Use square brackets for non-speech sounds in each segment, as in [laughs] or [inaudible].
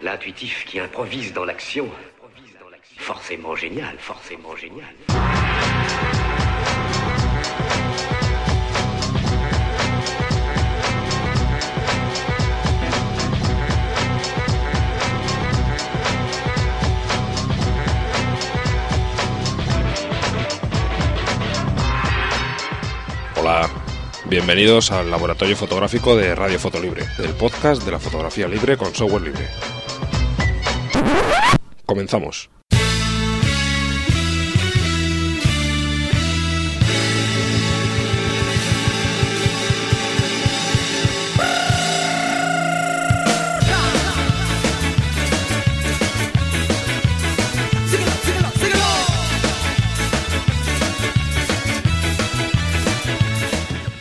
L'intuitif qui improvise dans l'action. Forcément génial, forcément génial. Hola, bienvenidos al laboratorio fotográfico de Radio Fotolibre, el podcast de la fotografía libre con software libre. Comenzamos.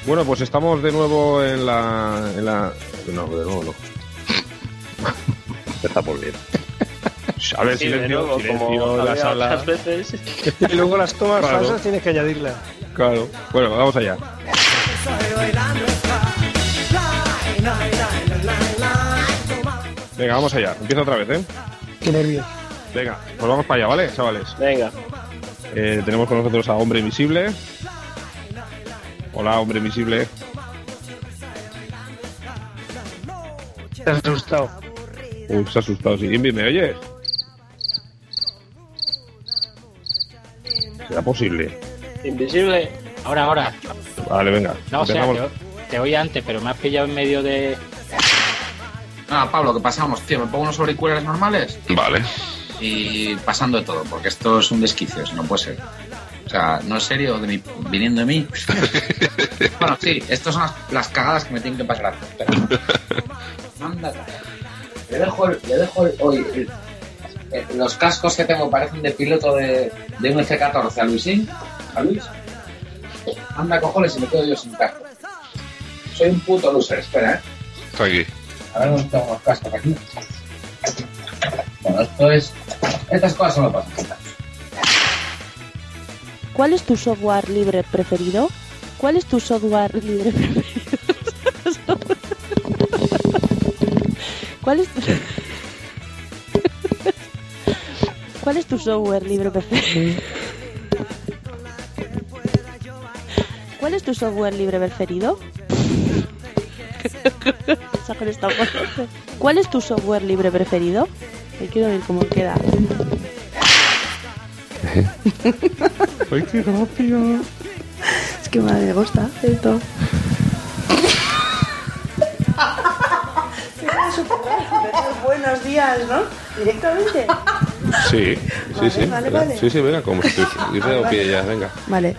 Bueno, pues estamos de nuevo en la... En la... No, de nuevo no. [laughs] Empezamos bien. A ver, Sí, silencio, nuevo, silencio como la sala. veces. Y luego las tomas Claro. falsas tienes que añadirlas. Claro. Bueno, vamos allá. Venga, vamos allá. Empieza otra vez, ¿eh? Qué nervios. Venga, pues vamos para allá, ¿vale, chavales? Venga, Eh, tenemos con nosotros a Hombre Invisible. Hola, Hombre Invisible. Te has asustado. Uy, se ha asustado. Sí, Invi, ¿me oyes? ¿Será posible? invisible. Ahora, ahora. Vale, venga. No, o sea, te, te oí antes, pero me has pillado en medio de. Ah, Pablo, ¿qué pasamos? Tío, me pongo unos auriculares normales Vale. y pasando de todo, porque esto es un desquicio, eso no puede ser. O sea, no es serio de mi, viniendo de mí. [laughs] bueno, sí, estas son las, las cagadas que me tienen que pasar. [laughs] Le dejo, el- le dejo el- hoy el- el- los cascos que tengo parecen de piloto de, de un F-14 a Luisín. ¿A Luis? Anda, cojones, y me quedo yo sin casco. Soy un puto loser, espera, ¿eh? Aquí. A ver, no tengo los cascos aquí. Bueno, esto es. Estas cosas solo pasan. ¿Cuál es tu software libre preferido? ¿Cuál es tu software libre [laughs] preferido? [laughs] ¿Cuál es tu... ¿Cuál es tu software libre preferido? ¿Cuál es tu software libre preferido? [laughs] ¿Cuál es tu software libre preferido? Me quiero ver cómo queda. [laughs] ¡Ay, qué gracia! Es que [laughs] me gusta esto. Buenos días, ¿no? Directamente. Sí, sí, Vale, sí. vale, venga. vale. Sí, sí, venga, como si [laughs] dice o pie ya, venga. Vale.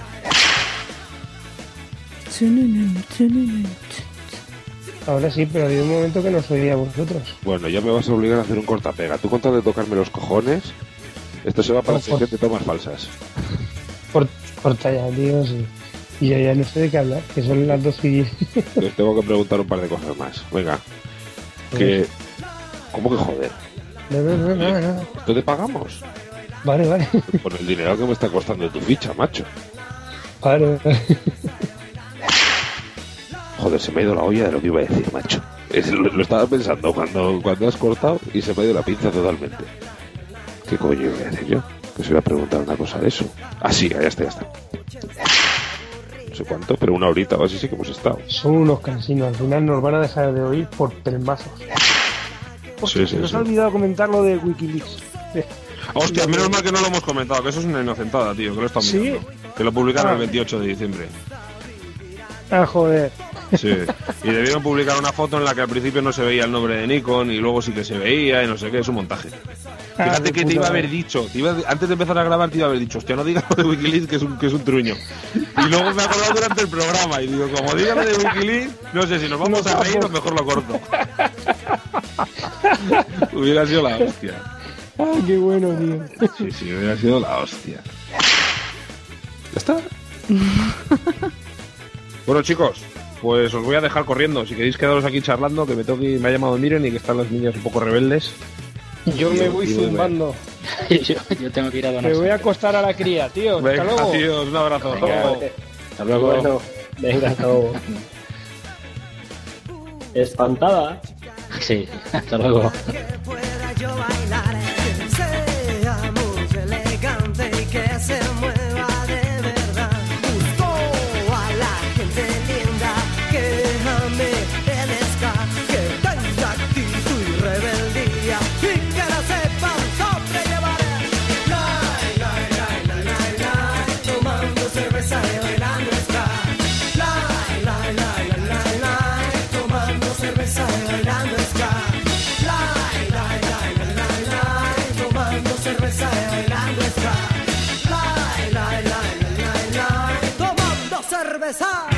Ahora sí, pero había un momento que nos oía a vosotros. Bueno, ya me vas a obligar a hacer un cortapega. Tú con tal de tocarme los cojones, esto se va para la sección de tomas falsas. Por, corta ya, tío, sí. Y yo ya no sé de qué hablar, que son las dos y... Les tengo que preguntar un par de cosas más. Venga. Que... ¿Cómo que joder? No. ¿Esto te pagamos? Vale, vale. Por el dinero que me está costando tu ficha, macho. Vale. Joder, se me ha ido la olla de lo que iba a decir, macho. Es- lo, lo estaba pensando cuando, cuando has cortado y se me ha ido la pinza totalmente. ¿Qué coño iba a decir yo? Que se iba a preguntar una cosa de eso. Ah, sí, ya está, ya está. No sé cuánto, pero una horita o así sí que hemos estado. Son unos cansinos. Al final nos van a dejar de oír por pelmazos. Sí, sí, nos sí. ha olvidado comentar lo de Wikileaks. [laughs] Hostia, menos mal que no lo hemos comentado, que eso es una inocentada, tío, que lo mirando. Que lo publicaron Ah. el 28 de diciembre. Ah, joder. Sí. [laughs] Y debieron publicar una foto en la que al principio no se veía el nombre de Nikon y luego sí que se veía y no sé qué, es un montaje. Ah, Fíjate que te iba a haber dicho, te iba- antes de empezar a grabar te iba a haber dicho, hostia, no digas lo de Wikileaks que es un, que es un truño. Y luego me he acordado durante el programa y digo, como diga lo de Wikileaks, no sé si nos vamos a reír o mejor lo corto. [laughs] [laughs] hubiera sido la hostia. Ah, qué bueno, tío. Sí, sí, hubiera sido la hostia. ¿Ya está? [laughs] bueno, chicos, pues os voy a dejar corriendo. Si queréis quedaros aquí charlando, que me, tengo que ir- me ha llamado Miren y que están las niñas un poco rebeldes. Yo me voy zumbando. [laughs] yo, yo tengo que ir a donar. Me voy a acostar a la cría, tío. Venga, Hasta luego. tíos, un abrazo. hasta Venga. luego. Hasta luego. Bueno, venga, hasta luego. Espantada. Sí, hasta luego. besar.